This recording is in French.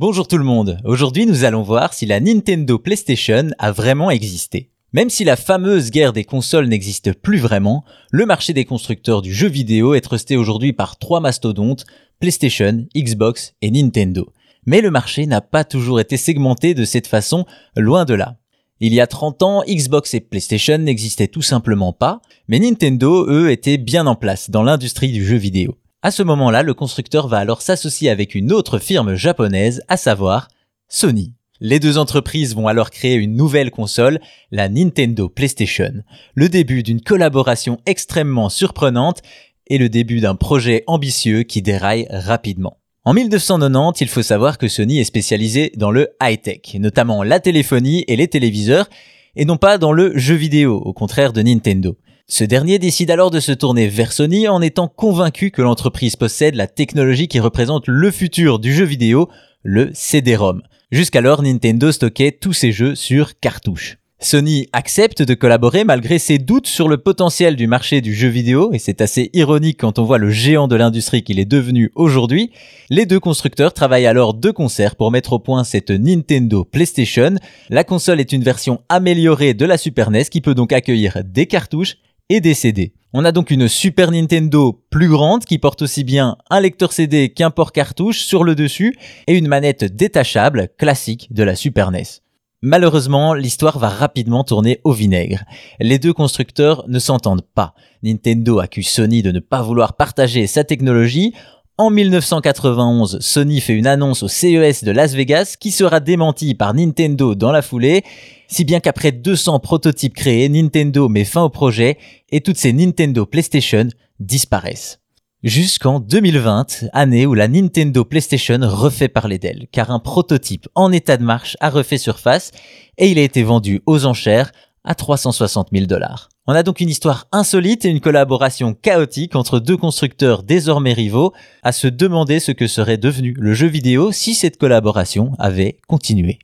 Bonjour tout le monde, aujourd'hui nous allons voir si la Nintendo PlayStation a vraiment existé. Même si la fameuse guerre des consoles n'existe plus vraiment, le marché des constructeurs du jeu vidéo est resté aujourd'hui par trois mastodontes, PlayStation, Xbox et Nintendo. Mais le marché n'a pas toujours été segmenté de cette façon, loin de là. Il y a 30 ans, Xbox et PlayStation n'existaient tout simplement pas, mais Nintendo, eux, étaient bien en place dans l'industrie du jeu vidéo. À ce moment-là, le constructeur va alors s'associer avec une autre firme japonaise, à savoir Sony. Les deux entreprises vont alors créer une nouvelle console, la Nintendo PlayStation. Le début d'une collaboration extrêmement surprenante et le début d'un projet ambitieux qui déraille rapidement. En 1990, il faut savoir que Sony est spécialisé dans le high-tech, notamment la téléphonie et les téléviseurs, et non pas dans le jeu vidéo, au contraire de Nintendo. Ce dernier décide alors de se tourner vers Sony en étant convaincu que l'entreprise possède la technologie qui représente le futur du jeu vidéo, le CD-ROM. Jusqu'alors, Nintendo stockait tous ses jeux sur cartouche. Sony accepte de collaborer malgré ses doutes sur le potentiel du marché du jeu vidéo, et c'est assez ironique quand on voit le géant de l'industrie qu'il est devenu aujourd'hui. Les deux constructeurs travaillent alors de concert pour mettre au point cette Nintendo PlayStation. La console est une version améliorée de la Super NES qui peut donc accueillir des cartouches et des CD. On a donc une Super Nintendo plus grande qui porte aussi bien un lecteur CD qu'un port cartouche sur le dessus et une manette détachable classique de la Super NES. Malheureusement, l'histoire va rapidement tourner au vinaigre. Les deux constructeurs ne s'entendent pas. Nintendo accuse Sony de ne pas vouloir partager sa technologie. En 1991, Sony fait une annonce au CES de Las Vegas qui sera démentie par Nintendo dans la foulée si bien qu'après 200 prototypes créés, Nintendo met fin au projet et toutes ces Nintendo PlayStation disparaissent. Jusqu'en 2020, année où la Nintendo PlayStation refait parler d'elle, car un prototype en état de marche a refait surface et il a été vendu aux enchères à 360 000 dollars. On a donc une histoire insolite et une collaboration chaotique entre deux constructeurs désormais rivaux à se demander ce que serait devenu le jeu vidéo si cette collaboration avait continué.